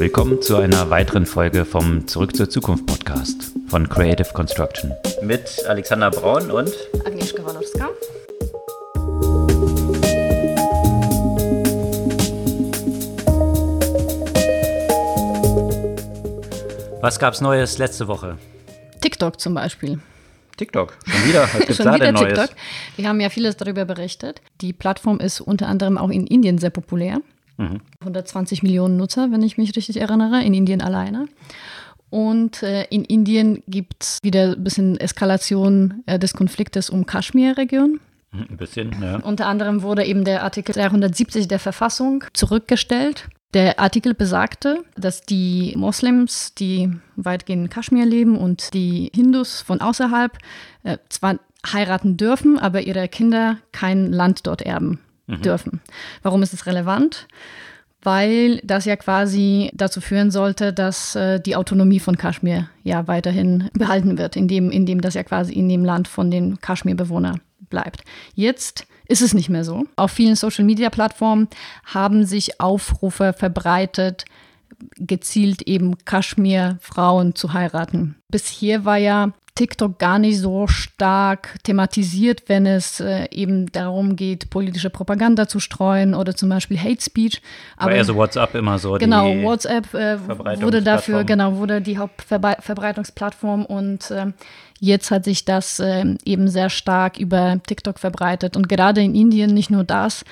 Willkommen zu einer weiteren Folge vom Zurück zur Zukunft Podcast von Creative Construction. Mit Alexander Braun und Agnieszka Walorska. Was gab's Neues letzte Woche? TikTok zum Beispiel. TikTok, schon wieder. Was gibt's Schon da wieder denn Neues? TikTok. Wir haben ja vieles darüber berichtet. Die Plattform ist unter anderem auch in Indien sehr populär. Mhm. 120 Millionen Nutzer, wenn ich mich richtig erinnere, in Indien alleine. Und äh, in Indien gibt es wieder ein bisschen Eskalation äh, des Konfliktes um Kaschmir-Region. Mhm, Ein bisschen, ja. Unter anderem wurde eben der Artikel 370 der Verfassung zurückgestellt. Der Artikel besagte, dass die Moslems, die weitgehend in Kaschmir leben und die Hindus von außerhalb äh, zwar heiraten dürfen, aber ihre Kinder kein Land dort erben dürfen. Warum ist es relevant? Weil das ja quasi dazu führen sollte, dass äh, die Autonomie von Kaschmir ja weiterhin behalten wird, indem, indem das ja quasi in dem Land von den Kaschmir-Bewohnern bleibt. Jetzt ist es nicht mehr so. Auf vielen Social-Media-Plattformen haben sich Aufrufe verbreitet, gezielt eben Kaschmir-Frauen zu heiraten. Bisher war ja TikTok gar nicht so stark thematisiert, wenn es äh, eben darum geht, politische Propaganda zu streuen oder zum Beispiel Hate Speech. Aber eher so WhatsApp immer so. Genau, WhatsApp äh, wurde dafür, genau, wurde die Hauptverbreitungsplattform und äh, jetzt hat sich das äh, eben sehr stark über TikTok verbreitet. Und gerade in Indien nicht nur das,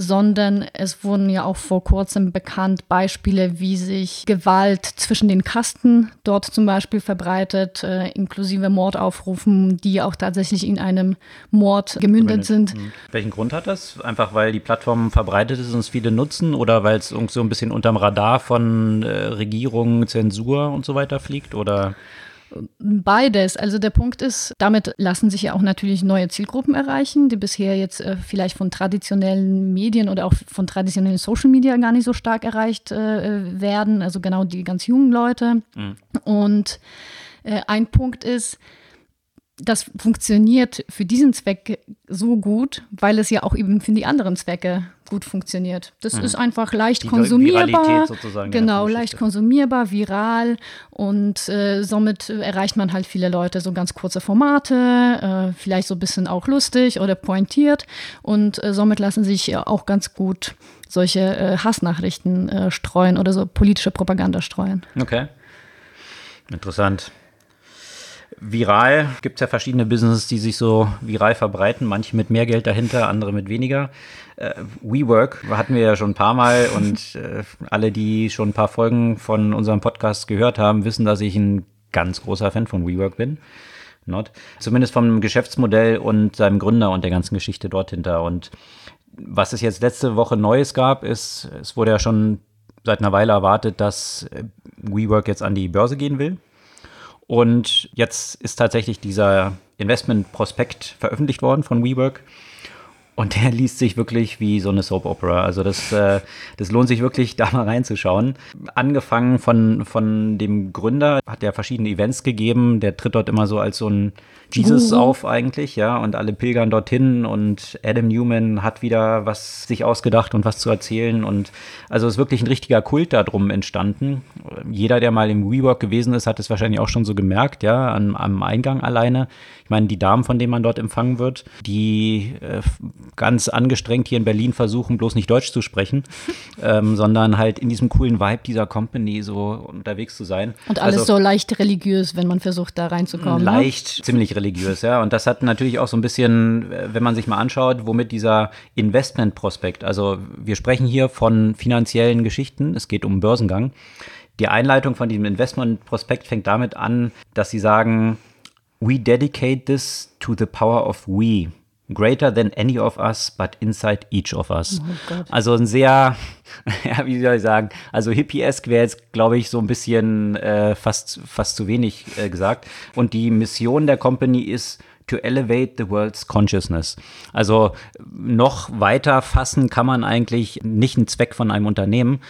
sondern es wurden ja auch vor kurzem bekannt Beispiele, wie sich Gewalt zwischen den Kasten dort zum Beispiel verbreitet, äh, inklusive Mordaufrufen, die auch tatsächlich in einem Mord gemündet sind. Mhm. Welchen Grund hat das? Einfach weil die Plattform verbreitet ist und es viele nutzen oder weil es so ein bisschen unterm Radar von äh, Regierung, Zensur und so weiter fliegt? Oder Beides. Also der Punkt ist, damit lassen sich ja auch natürlich neue Zielgruppen erreichen, die bisher jetzt äh, vielleicht von traditionellen Medien oder auch von traditionellen Social Media gar nicht so stark erreicht äh, werden. Also genau die ganz jungen Leute. Und äh, ein Punkt ist, das funktioniert für diesen Zweck so gut, weil es ja auch eben für die anderen Zwecke gut funktioniert. Das ist einfach leicht Die konsumierbar. Genau, leicht konsumierbar, viral und äh, somit erreicht man halt viele Leute. So ganz kurze Formate, äh, vielleicht so ein bisschen auch lustig oder pointiert und äh, somit lassen sich ja auch ganz gut solche äh, Hassnachrichten äh, streuen oder so politische Propaganda streuen. Okay. Interessant. Viral gibt es ja verschiedene Businesses, die sich so viral verbreiten, manche mit mehr Geld dahinter, andere mit weniger. Äh, WeWork hatten wir ja schon ein paar Mal und äh, alle, die schon ein paar Folgen von unserem Podcast gehört haben, wissen, dass ich ein ganz großer Fan von WeWork bin. Not. Zumindest vom Geschäftsmodell und seinem Gründer und der ganzen Geschichte dort hinter. Und was es jetzt letzte Woche Neues gab, ist, es wurde ja schon seit einer Weile erwartet, dass äh, WeWork jetzt an die Börse gehen will. Und jetzt ist tatsächlich dieser Investmentprospekt veröffentlicht worden von WeWork. Und der liest sich wirklich wie so eine Soap Opera. Also das, äh, das lohnt sich wirklich, da mal reinzuschauen. Angefangen von, von dem Gründer, hat er verschiedene Events gegeben. Der tritt dort immer so als so ein Jesus Guru. auf eigentlich, ja. Und alle pilgern dorthin und Adam Newman hat wieder was sich ausgedacht und was zu erzählen. Und also ist wirklich ein richtiger Kult darum entstanden. Jeder, der mal im WeWork gewesen ist, hat es wahrscheinlich auch schon so gemerkt, ja, am, am Eingang alleine. Ich meine, die Damen, von denen man dort empfangen wird, die äh, ganz angestrengt hier in Berlin versuchen, bloß nicht Deutsch zu sprechen, ähm, sondern halt in diesem coolen Vibe dieser Company so unterwegs zu sein. Und alles Also- so leicht religiös, wenn man versucht, da reinzukommen. Ne? Leicht, ziemlich religiös, ja. Und das hat natürlich auch so ein bisschen, äh, wenn man sich mal anschaut, womit dieser Investmentprospekt, also wir sprechen hier von finanziellen Geschichten, es geht um Börsengang. Die Einleitung von diesem Investmentprospekt fängt damit an, dass sie sagen, we dedicate this to the power of we. Greater than any of us, but inside each of us. Gott. Also ein sehr, ja, wie soll ich sagen, also hippie-esque wäre jetzt, glaube ich, so ein bisschen äh, fast, fast zu wenig äh, gesagt. Und die Mission der Company ist, to elevate the world's consciousness. Also noch weiter fassen kann man eigentlich nicht einen Zweck von einem Unternehmen.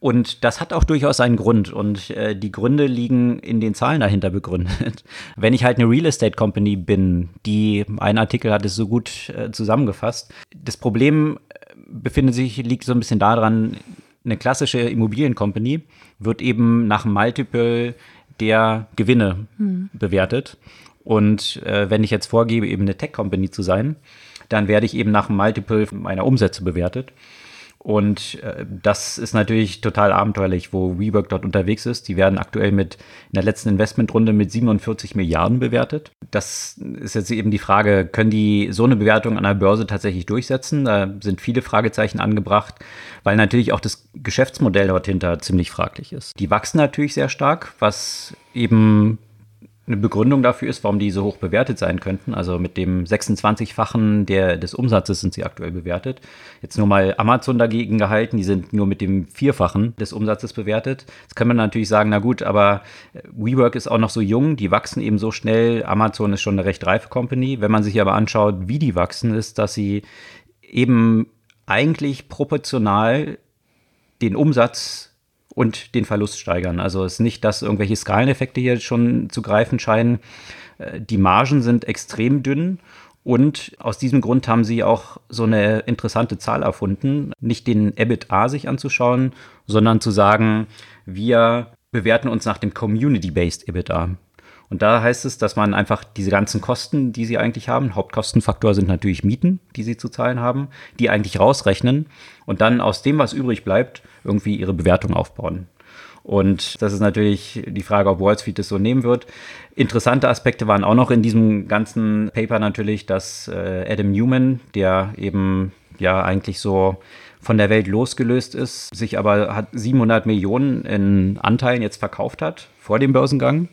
Und das hat auch durchaus einen Grund. Und äh, die Gründe liegen in den Zahlen dahinter begründet. Wenn ich halt eine Real Estate Company bin, die, ein Artikel hat es so gut äh, zusammengefasst. Das Problem äh, befindet sich, liegt so ein bisschen daran, eine klassische Immobiliencompany wird eben nach Multiple der Gewinne hm. bewertet. Und äh, wenn ich jetzt vorgebe, eben eine Tech-Company zu sein, dann werde ich eben nach Multiple meiner Umsätze bewertet. Und äh, das ist natürlich total abenteuerlich, wo WeWork dort unterwegs ist. Die werden aktuell mit in der letzten Investmentrunde mit 47 Milliarden bewertet. Das ist jetzt eben die Frage, können die so eine Bewertung an der Börse tatsächlich durchsetzen? Da sind viele Fragezeichen angebracht, weil natürlich auch das Geschäftsmodell dort hinter ziemlich fraglich ist. Die wachsen natürlich sehr stark, was eben eine Begründung dafür ist, warum die so hoch bewertet sein könnten. Also mit dem 26-fachen des Umsatzes sind sie aktuell bewertet. Jetzt nur mal Amazon dagegen gehalten, die sind nur mit dem Vierfachen des Umsatzes bewertet. Jetzt kann man natürlich sagen, na gut, aber äh, WeWork ist auch noch so jung, die wachsen eben so schnell. Amazon ist schon eine recht reife Company. Wenn man sich aber anschaut, wie die wachsen, ist, dass sie eben eigentlich proportional den Umsatz und den Verlust steigern. Also es ist nicht, dass irgendwelche Skaleneffekte hier schon zu greifen scheinen. Äh, die Margen sind extrem dünn und aus diesem Grund haben sie auch so eine interessante Zahl erfunden, nicht den EBITDA sich anzuschauen, sondern zu sagen, wir bewerten uns nach dem Community-Based EBITDA. Und da heißt es, dass man einfach diese ganzen Kosten, die sie eigentlich haben, Hauptkostenfaktor sind natürlich Mieten, die sie zu zahlen haben, die eigentlich rausrechnen und dann aus dem, was übrig bleibt, irgendwie ihre Bewertung aufbauen. Und das ist natürlich die Frage, ob Wall Street das so nehmen wird. Interessante Aspekte waren auch noch in diesem ganzen Paper natürlich, dass äh, Adam Newman, der eben ja eigentlich so von der Welt losgelöst ist, sich aber hat 700 Millionen in Anteilen jetzt verkauft hat vor dem Börsengang.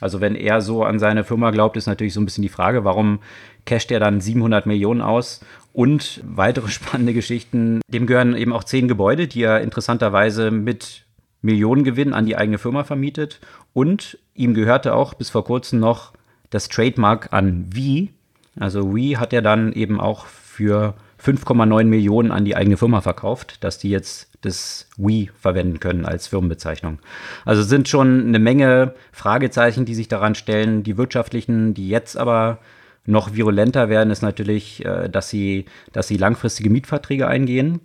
Also wenn er so an seine Firma glaubt, ist natürlich so ein bisschen die Frage, warum casht er dann 700 Millionen aus? Und weitere spannende Geschichten, dem gehören eben auch zehn Gebäude, die er interessanterweise mit Millionengewinn an die eigene Firma vermietet. Und ihm gehörte auch bis vor kurzem noch das Trademark an Wie. Also Wie hat er dann eben auch für 5,9 Millionen an die eigene Firma verkauft, dass die jetzt das Wii verwenden können als Firmenbezeichnung. Also sind schon eine Menge Fragezeichen, die sich daran stellen. Die wirtschaftlichen, die jetzt aber noch virulenter werden, ist natürlich, äh, dass sie, dass sie langfristige Mietverträge eingehen.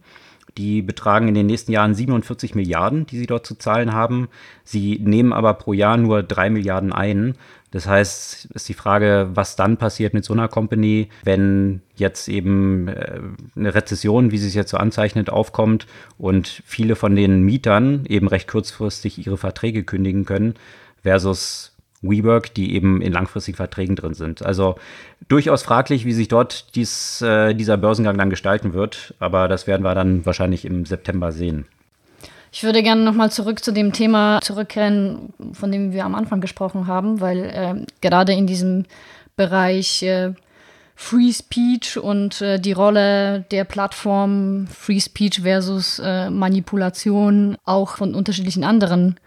Die betragen in den nächsten Jahren 47 Milliarden, die sie dort zu zahlen haben. Sie nehmen aber pro Jahr nur drei Milliarden ein. Das heißt, ist die Frage, was dann passiert mit so einer Company, wenn jetzt eben äh, eine Rezession, wie sie es jetzt so anzeichnet, aufkommt und viele von den Mietern eben recht kurzfristig ihre Verträge kündigen können, versus WeWork, die eben in langfristigen Verträgen drin sind. Also durchaus fraglich, wie sich dort dies, äh, dieser Börsengang dann gestalten wird, aber das werden wir dann wahrscheinlich im September sehen. Ich würde gerne nochmal zurück zu dem Thema zurückkehren, von dem wir am Anfang gesprochen haben, weil äh, gerade in diesem Bereich äh, Free Speech und äh, die Rolle der Plattform Free Speech versus äh, Manipulation auch von unterschiedlichen anderen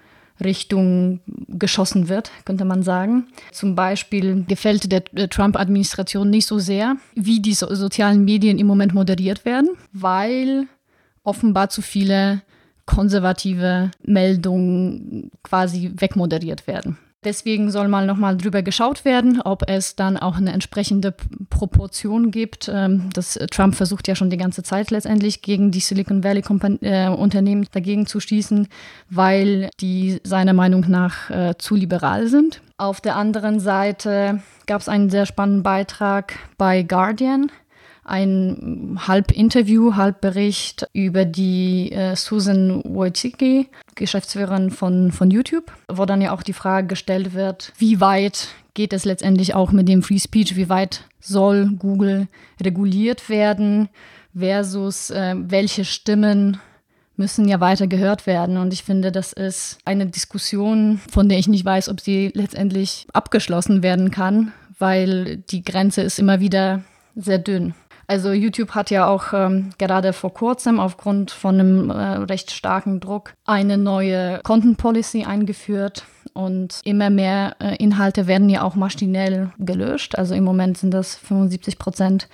Richtungen geschossen wird, könnte man sagen. Zum Beispiel gefällt der, der Trump-Administration nicht so sehr, wie die so sozialen Medien im Moment moderiert werden, weil offenbar zu viele konservative Meldungen quasi wegmoderiert werden. Deswegen soll mal nochmal drüber geschaut werden, ob es dann auch eine entsprechende Proportion gibt. Ähm, das, äh, Trump versucht ja schon die ganze Zeit letztendlich gegen die Silicon Valley äh, Unternehmen dagegen zu schießen, weil die seiner Meinung nach äh, zu liberal sind. Auf der anderen Seite gab es einen sehr spannenden Beitrag bei Guardian ein halb Interview, halb Bericht über die äh, Susan Wojcicki, Geschäftsführerin von, von YouTube, wo dann ja auch die Frage gestellt wird, wie weit geht es letztendlich auch mit dem Free Speech, wie weit soll Google reguliert werden versus äh, welche Stimmen müssen ja weiter gehört werden. Und ich finde, das ist eine Diskussion, von der ich nicht weiß, ob sie letztendlich abgeschlossen werden kann, weil die Grenze ist immer wieder sehr dünn. Also YouTube hat ja auch ähm, gerade vor kurzem aufgrund von einem äh, recht starken Druck eine neue Content Policy eingeführt und immer mehr äh, Inhalte werden ja auch maschinell gelöscht. Also im Moment sind das 75 Prozent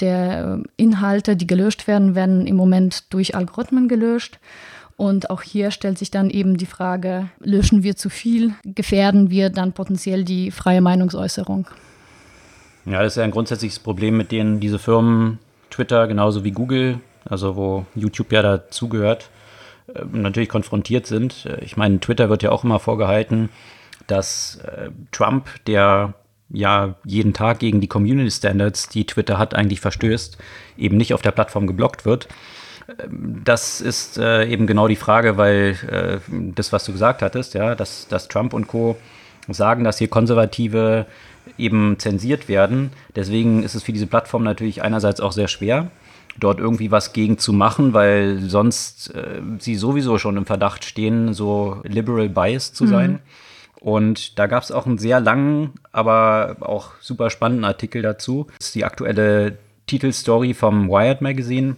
der äh, Inhalte, die gelöscht werden, werden im Moment durch Algorithmen gelöscht. Und auch hier stellt sich dann eben die Frage, löschen wir zu viel, gefährden wir dann potenziell die freie Meinungsäußerung? Ja, das ist ja ein grundsätzliches Problem, mit denen diese Firmen, Twitter genauso wie Google, also wo YouTube ja dazugehört, äh, natürlich konfrontiert sind. Äh, ich meine, Twitter wird ja auch immer vorgehalten, dass äh, Trump, der ja jeden Tag gegen die Community Standards, die Twitter hat, eigentlich verstößt, eben nicht auf der Plattform geblockt wird. Das ist eben genau die Frage, weil das, was du gesagt hattest, ja, dass, dass Trump und Co. sagen, dass hier Konservative eben zensiert werden. Deswegen ist es für diese Plattform natürlich einerseits auch sehr schwer, dort irgendwie was gegen zu machen, weil sonst äh, sie sowieso schon im Verdacht stehen, so liberal biased zu sein. Mhm. Und da gab es auch einen sehr langen, aber auch super spannenden Artikel dazu. Das ist die aktuelle Titelstory vom Wired Magazine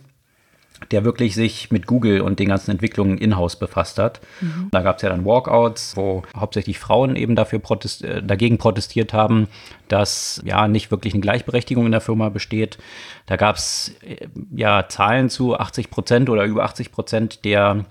der wirklich sich mit Google und den ganzen Entwicklungen in-house befasst hat. Mhm. Da gab es ja dann Walkouts, wo hauptsächlich Frauen eben dafür protest äh, dagegen protestiert haben, dass ja nicht wirklich eine Gleichberechtigung in der Firma besteht. Da gab es äh, ja Zahlen zu 80 Prozent oder über 80 Prozent der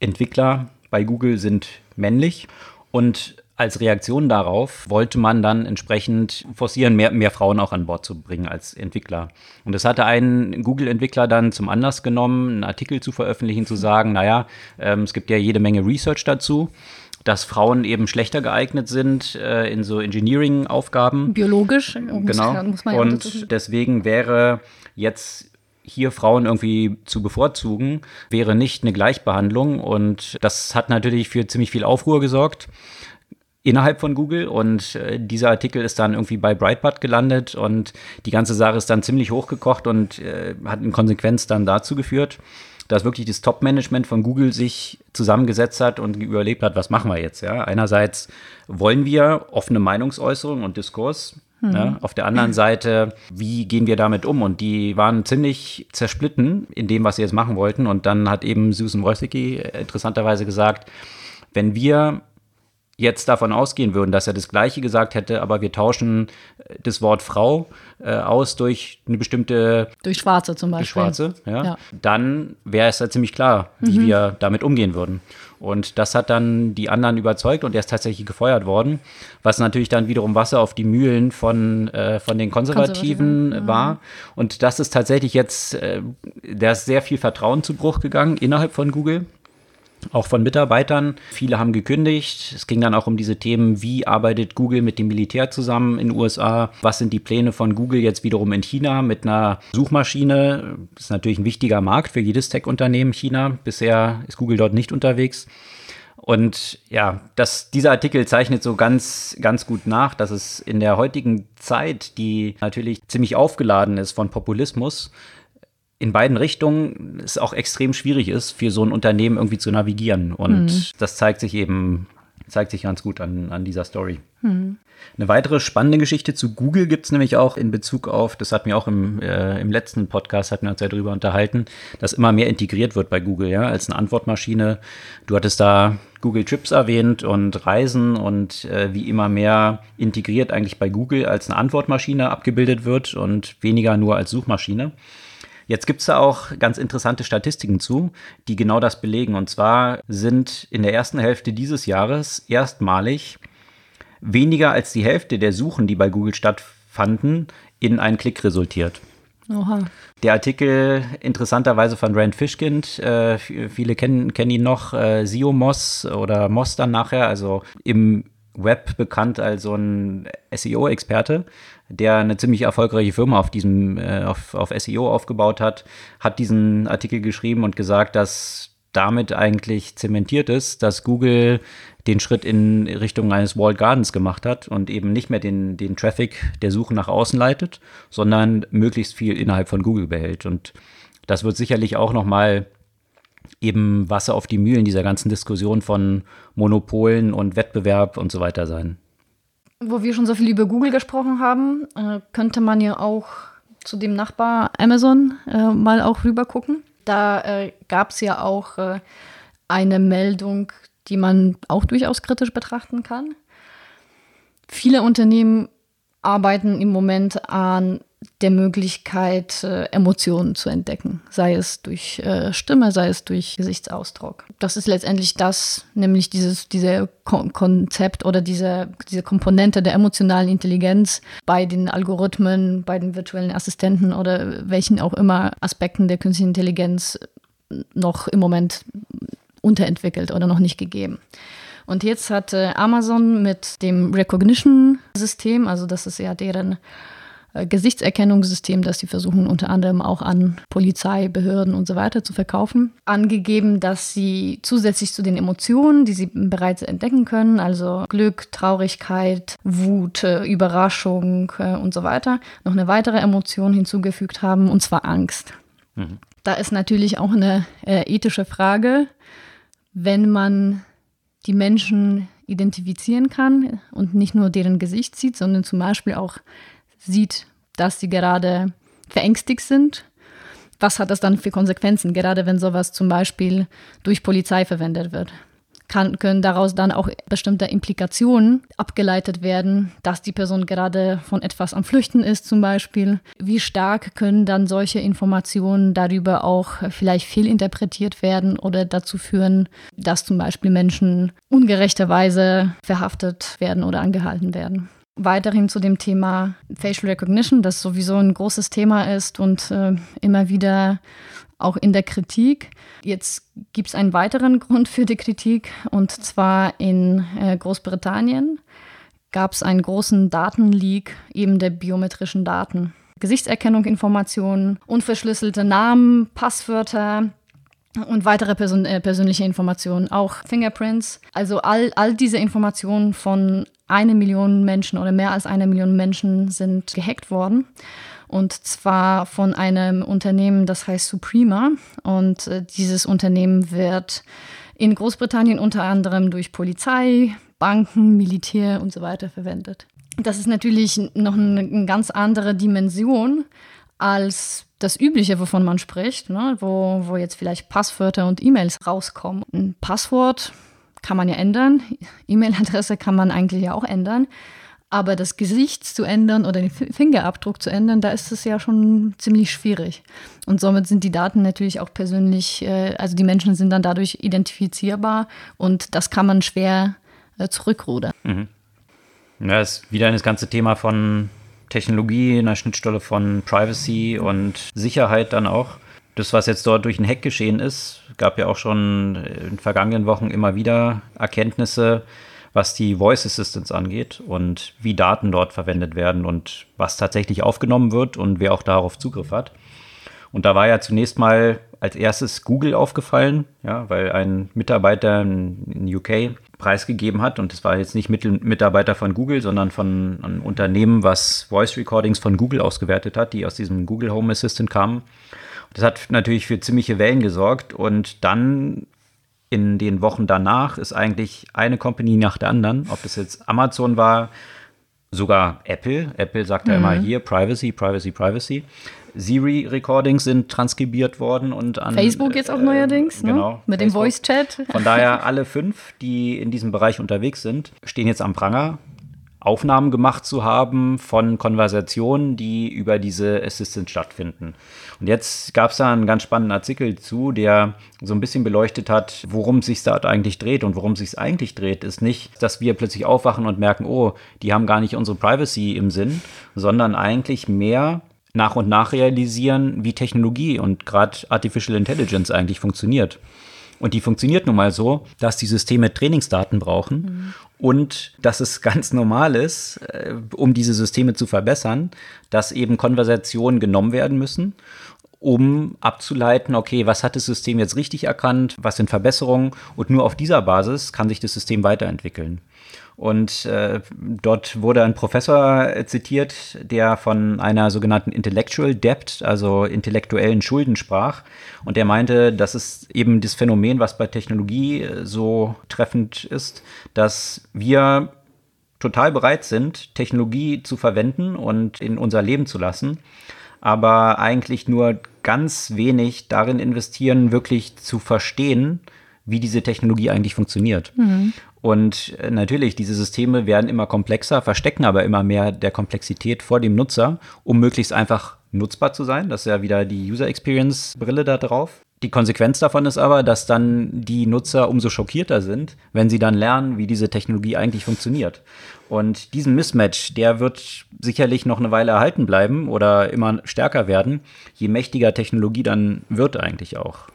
Entwickler bei Google sind männlich. Und als Reaktion darauf wollte man dann entsprechend forcieren, mehr, mehr Frauen auch an Bord zu bringen als Entwickler. Und das hatte ein Google-Entwickler dann zum Anlass genommen, einen Artikel zu veröffentlichen, zu sagen, naja, ähm, es gibt ja jede Menge Research dazu dass Frauen eben schlechter geeignet sind äh, in so Engineering-Aufgaben. Biologisch, genau. Muss man ja Und deswegen wäre jetzt hier Frauen irgendwie zu bevorzugen, wäre nicht eine Gleichbehandlung. Und das hat natürlich für ziemlich viel Aufruhr gesorgt innerhalb von Google und äh, dieser Artikel ist dann irgendwie bei Breitbart gelandet und die ganze Sache ist dann ziemlich hochgekocht und äh, hat in Konsequenz dann dazu geführt, dass wirklich das Top-Management von Google sich zusammengesetzt hat und überlebt hat, was machen wir jetzt? Ja? Einerseits wollen wir offene Meinungsäußerung und Diskurs. Mhm. Ja? Auf der anderen Seite, wie gehen wir damit um? Und die waren ziemlich zersplitten in dem, was sie jetzt machen wollten. Und dann hat eben Susan Wojcicki interessanterweise gesagt, wenn wir jetzt davon ausgehen würden, dass er das Gleiche gesagt hätte, aber wir tauschen äh, das Wort Frau äh, aus durch eine bestimmte. Durch Schwarze zum Beispiel. Schwarze, ja. ja. Dann wäre es ja ziemlich klar, wie mhm. wir damit umgehen würden. Und das hat dann die anderen überzeugt und er ist tatsächlich gefeuert worden, was natürlich dann wiederum Wasser auf die Mühlen von, äh, von den Konservativen, Konservativen war. Und das ist tatsächlich jetzt, äh, da ist sehr viel Vertrauen zu Bruch gegangen innerhalb von Google auch von Mitarbeitern. Viele haben gekündigt. Es ging dann auch um diese Themen, wie arbeitet Google mit dem Militär zusammen in den USA? Was sind die Pläne von Google jetzt wiederum in China mit einer Suchmaschine? Das ist natürlich ein wichtiger Markt für jedes Tech-Unternehmen China. Bisher ist Google dort nicht unterwegs. Und ja, das, dieser Artikel zeichnet so ganz, ganz gut nach, dass es in der heutigen Zeit, die natürlich ziemlich aufgeladen ist von Populismus, in beiden Richtungen es auch extrem schwierig ist, für so ein Unternehmen irgendwie zu navigieren. Und mhm. das zeigt sich eben, zeigt sich ganz gut an, an dieser Story. Mhm. Eine weitere spannende Geschichte zu Google gibt es nämlich auch in Bezug auf, das hatten wir auch im, äh, im letzten Podcast, hatten wir uns ja darüber unterhalten, dass immer mehr integriert wird bei Google, ja, als eine Antwortmaschine. Du hattest da Google Trips erwähnt und Reisen und äh, wie immer mehr integriert eigentlich bei Google als eine Antwortmaschine abgebildet wird und weniger nur als Suchmaschine. Jetzt gibt es da auch ganz interessante Statistiken zu, die genau das belegen. Und zwar sind in der ersten Hälfte dieses Jahres erstmalig weniger als die Hälfte der Suchen, die bei Google stattfanden, in einen Klick resultiert. Oha. Der Artikel interessanterweise von Rand Fishkind, äh, viele kennen, kennen ihn noch, äh, SEO Moss oder Moss dann nachher, also im Web bekannt als so ein SEO-Experte, der eine ziemlich erfolgreiche Firma auf diesem, äh, auf, auf SEO aufgebaut hat, hat diesen Artikel geschrieben und gesagt, dass damit eigentlich zementiert ist, dass Google den Schritt in Richtung eines Walled Gardens gemacht hat und eben nicht mehr den, den Traffic der Suche nach außen leitet, sondern möglichst viel innerhalb von Google behält. Und das wird sicherlich auch noch mal eben Wasser auf die Mühlen dieser ganzen Diskussion von Monopolen und Wettbewerb und so weiter sein. Wo wir schon so viel über Google gesprochen haben, äh, könnte man ja auch zu dem Nachbar Amazon äh, mal auch rüber gucken. Da äh, gab es ja auch eine Meldung, die man auch durchaus kritisch betrachten kann. Viele Unternehmen arbeiten im Moment an der Möglichkeit, äh, Emotionen zu entdecken, sei es durch äh, Stimme, sei es durch Gesichtsausdruck. Das ist letztendlich das, nämlich dieses diese Kon Konzept oder diese, diese Komponente der emotionalen Intelligenz bei den Algorithmen, bei den virtuellen Assistenten oder welchen auch immer Aspekten der künstlichen Intelligenz noch im Moment unterentwickelt oder noch nicht gegeben. Und jetzt hat äh, Amazon mit dem Recognition-System, also das ist ja deren Gesichtserkennungssystem, das sie versuchen unter anderem auch an Polizei, Behörden und so weiter zu verkaufen, angegeben, dass sie zusätzlich zu den Emotionen, die sie bereits entdecken können, also Glück, Traurigkeit, Wut, äh, Überraschung äh, und so weiter, noch eine weitere Emotion hinzugefügt haben, und zwar Angst. Mhm. Da ist natürlich auch eine äh, ethische Frage, wenn man die Menschen identifizieren kann und nicht nur deren Gesicht sieht, sondern zum Beispiel auch sieht, dass sie gerade verängstigt sind. Was hat das dann für Konsequenzen, gerade wenn sowas zum Beispiel durch Polizei verwendet wird? Kann, können daraus dann auch bestimmte Implikationen abgeleitet werden, dass die Person gerade von etwas am Flüchten ist zum Beispiel. Wie stark können dann solche Informationen darüber auch vielleicht fehlinterpretiert werden oder dazu führen, dass zum Beispiel Menschen ungerechterweise verhaftet werden oder angehalten werden? Weiterhin zu dem Thema Facial Recognition, das sowieso ein großes Thema ist und äh, immer wieder auch in der Kritik. Jetzt gibt es einen weiteren Grund für die Kritik und zwar in äh, Großbritannien gab es einen großen Datenleak eben der biometrischen Daten. Gesichtserkennung, Informationen, unverschlüsselte Namen, Passwörter, und weitere Person, äh, persönliche Informationen, auch Fingerprints. Also all, all diese Informationen von eine Million Menschen oder mehr als eine Million Menschen sind gehackt worden. Und zwar von einem Unternehmen, das heißt Suprema. Und äh, dieses Unternehmen wird in Großbritannien unter anderem durch Polizei, Banken, Militär und so weiter verwendet. Das ist natürlich noch eine, eine ganz andere Dimension als das Übliche, wovon man spricht, ne? wo, wo jetzt vielleicht Passwörter und E-Mails rauskommen. Ein Passwort kann man ja ändern, E-Mail-Adresse kann man eigentlich ja auch ändern. Aber das Gesicht zu ändern oder den Fingerabdruck zu ändern, da ist es ja schon ziemlich schwierig. Und somit sind die Daten natürlich auch persönlich, äh, also die Menschen sind dann dadurch identifizierbar und das kann man schwer äh, zurückrudern. Mhm. Ja, ist wieder das ganze Thema von Technologie, in der Schnittstelle von Privacy und Sicherheit dann auch. Das, was jetzt dort durch einen Hack geschehen ist, gab ja auch schon in den vergangenen Wochen immer wieder Erkenntnisse, was die Voice Assistance angeht und wie Daten dort verwendet werden und was tatsächlich aufgenommen wird und wer auch darauf Zugriff hat. Und da war ja zunächst mal als erstes Google aufgefallen, ja, weil ein Mitarbeiter in UK preisgegeben hat. Und das war jetzt nicht Mitarbeiter von Google, sondern von einem Unternehmen, was Voice Recordings von Google ausgewertet hat, die aus diesem Google Home Assistant kamen. Das hat natürlich für ziemliche Wellen gesorgt. Und dann in den Wochen danach ist eigentlich eine Company nach der anderen, ob das jetzt Amazon war, sogar Apple. Apple sagt mhm. ja immer hier Privacy, Privacy, Privacy. Siri-Recordings sind transkribiert worden und an Facebook jetzt auch äh, neuerdings, ne? genau, mit Facebook. dem Voice-Chat. Von daher alle fünf, die in diesem Bereich unterwegs sind, stehen jetzt am Pranger. Aufnahmen gemacht zu haben von Konversationen, die über diese Assistant stattfinden. Und jetzt gab es da einen ganz spannenden Artikel zu, der so ein bisschen beleuchtet hat, worum es sich da eigentlich dreht. Und worum es eigentlich dreht, ist nicht, dass wir plötzlich aufwachen und merken, oh, die haben gar nicht unsere Privacy im Sinn, sondern eigentlich mehr nach und nach realisieren, wie Technologie und gerade Artificial Intelligence eigentlich funktioniert. Und die funktioniert nun mal so, dass die Systeme Trainingsdaten brauchen mhm. und dass es ganz normal ist, äh, um diese Systeme zu verbessern, dass eben Konversationen genommen werden müssen um abzuleiten, okay, was hat das System jetzt richtig erkannt, was sind Verbesserungen und nur auf dieser Basis kann sich das System weiterentwickeln. Und äh, dort wurde ein Professor äh, zitiert, der von einer sogenannten Intellectual Debt, also intellektuellen Schulden sprach. Und der meinte, das ist eben das Phänomen, was bei Technologie äh, so treffend ist, dass wir total bereit sind, Technologie zu verwenden und in unser Leben zu lassen, aber eigentlich nur ganz wenig darin investieren, wirklich zu verstehen, wie diese Technologie eigentlich funktioniert. Mhm. Und äh, natürlich, diese Systeme werden immer komplexer, verstecken aber immer mehr der Komplexität vor dem Nutzer, um möglichst einfach nutzbar zu sein. Das ist ja wieder die User Experience Brille da drauf. Die Konsequenz davon ist aber, dass dann die Nutzer umso schockierter sind, wenn sie dann lernen, wie diese Technologie eigentlich funktioniert. Und diesen Mismatch, der wird sicherlich noch eine Weile erhalten bleiben oder immer stärker werden, je mächtiger Technologie dann wird eigentlich auch.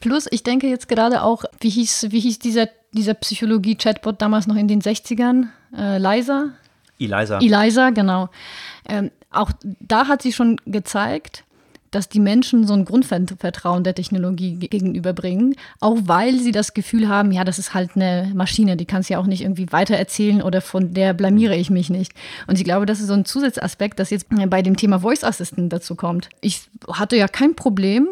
Plus, ich denke jetzt gerade auch, wie hieß, wie hieß dieser, dieser Psychologie-Chatbot damals noch in den 60ern? Äh, Liza? Eliza. Eliza, genau. Ähm, auch da hat sie schon gezeigt, dass die Menschen so ein Grundvertrauen der Technologie gegenüberbringen, auch weil sie das Gefühl haben, ja, das ist halt eine Maschine, die kann es ja auch nicht irgendwie weitererzählen oder von der blamiere ich mich nicht. Und ich glaube, das ist so ein Zusatzaspekt, das jetzt bei dem Thema Voice Assistant dazu kommt. Ich hatte ja kein Problem,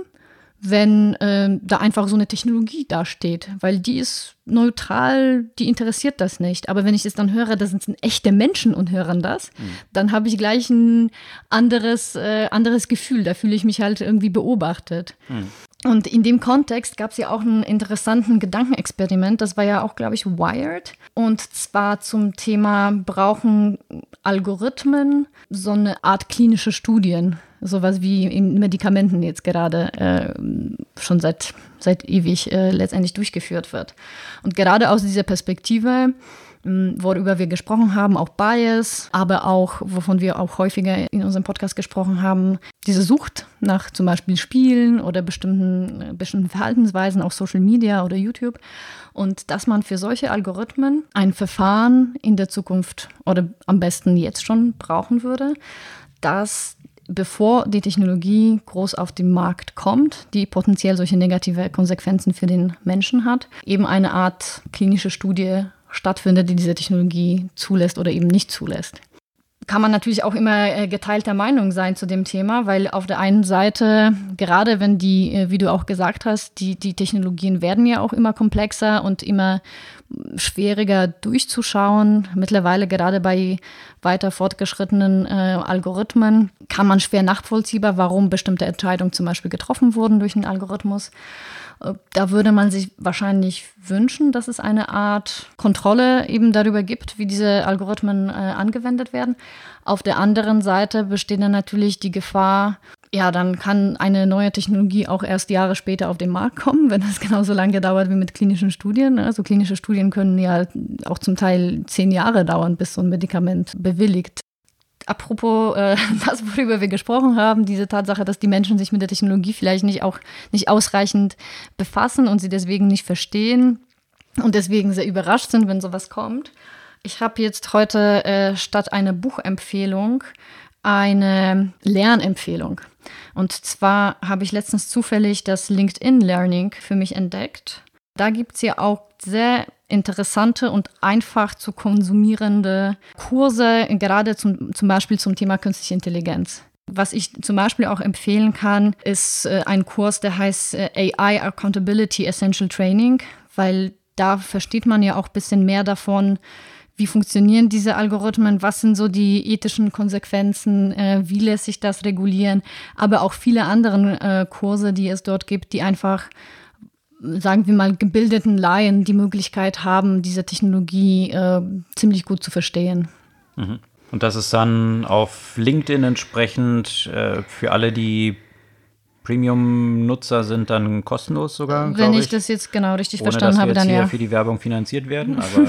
wenn äh, da einfach so eine Technologie dasteht, weil die ist neutral, die interessiert das nicht. Aber wenn ich es dann höre, das sind echte Menschen und hören das, mhm. dann habe ich gleich ein anderes, äh, anderes Gefühl. Da fühle ich mich halt irgendwie beobachtet. Mhm. Und in dem Kontext gab es ja auch einen interessanten Gedankenexperiment. Das war ja auch, glaube ich, Wired. Und zwar zum Thema, brauchen Algorithmen so eine Art klinische Studien? Sowas wie in Medikamenten jetzt gerade äh, schon seit, seit ewig äh, letztendlich durchgeführt wird. Und gerade aus dieser Perspektive, worüber wir gesprochen haben, auch Bias, aber auch, wovon wir auch häufiger in unserem Podcast gesprochen haben, diese Sucht nach zum Beispiel Spielen oder bestimmten, bestimmten Verhaltensweisen auf Social Media oder YouTube. Und dass man für solche Algorithmen ein Verfahren in der Zukunft oder am besten jetzt schon brauchen würde, das bevor die Technologie groß auf den Markt kommt, die potenziell solche negative Konsequenzen für den Menschen hat, eben eine Art klinische Studie stattfindet, die diese Technologie zulässt oder eben nicht zulässt. Kann man natürlich auch immer äh, geteilter Meinung sein zu dem Thema, weil auf der einen Seite, gerade wenn die, äh, wie du auch gesagt hast, die, die Technologien werden ja auch immer komplexer und immer schwieriger durchzuschauen. Mittlerweile gerade bei weiter fortgeschrittenen äh, Algorithmen kann man schwer nachvollziehbar, warum bestimmte Entscheidungen zum Beispiel getroffen wurden durch einen Algorithmus. Äh, da würde man sich wahrscheinlich wünschen, dass es eine Art Kontrolle eben darüber gibt, wie diese Algorithmen äh, angewendet werden. Auf der anderen Seite besteht dann natürlich die Gefahr, ja, dann kann eine neue Technologie auch erst Jahre später auf den Markt kommen, wenn das genauso lange dauert wie mit klinischen Studien. Also klinische Studien können ja auch zum Teil zehn Jahre dauern, bis so ein Medikament bewilligt. Apropos äh, das, worüber wir gesprochen haben, diese Tatsache, dass die Menschen sich mit der Technologie vielleicht nicht auch nicht ausreichend befassen und sie deswegen nicht verstehen und deswegen sehr überrascht sind, wenn sowas kommt. Ich habe jetzt heute äh, statt einer Buchempfehlung eine Lernempfehlung. Und zwar habe ich letztens zufällig das LinkedIn Learning für mich entdeckt. Da gibt es ja auch sehr interessante und einfach zu konsumierende Kurse, gerade zum, zum Beispiel zum Thema künstliche Intelligenz. Was ich zum Beispiel auch empfehlen kann, ist äh, ein Kurs, der heißt äh, AI Accountability Essential Training, weil da versteht man ja auch ein bisschen mehr davon, wie funktionieren diese Algorithmen, was sind so die ethischen Konsequenzen, äh, wie lässt sich das regulieren, aber auch viele andere Kurse, die es dort gibt, die einfach, sagen wir mal, gebildeten Laien die Möglichkeit haben, diese Technologie äh, ziemlich gut zu verstehen. Mhm. Und das ist dann auf LinkedIn entsprechend äh, für alle, die Premium-Nutzer sind dann kostenlos sogar. Wenn ich, ich, das jetzt genau richtig ohne, verstanden habe, dann ja. für die Werbung finanziert werden. Aber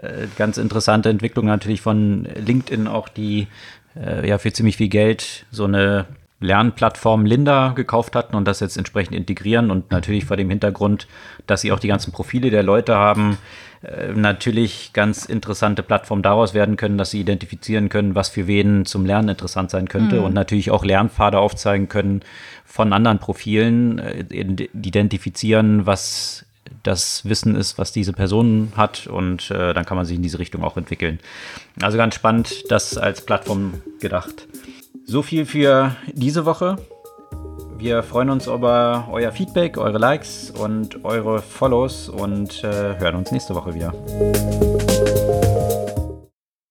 äh, ganz interessante Entwicklung natürlich von LinkedIn auch, die äh, ja für ziemlich viel Geld so eine Lernplattform Linda gekauft hatten und das jetzt entsprechend integrieren und natürlich vor dem Hintergrund, dass sie auch die ganzen Profile der Leute haben, äh, natürlich ganz interessante Plattform daraus werden können, dass sie identifizieren können, was für wen zum Lernen interessant sein könnte mhm. und natürlich auch Lernpfade aufzeigen können von anderen Profilen, äh, identifizieren, was das Wissen ist, was diese Person hat und äh, dann kann man sich in diese Richtung auch entwickeln. Also ganz spannend, das als Plattform gedacht. So viel für diese Woche. Wir freuen uns über euer Feedback, eure Likes und eure Follows und äh, hören uns nächste Woche wieder.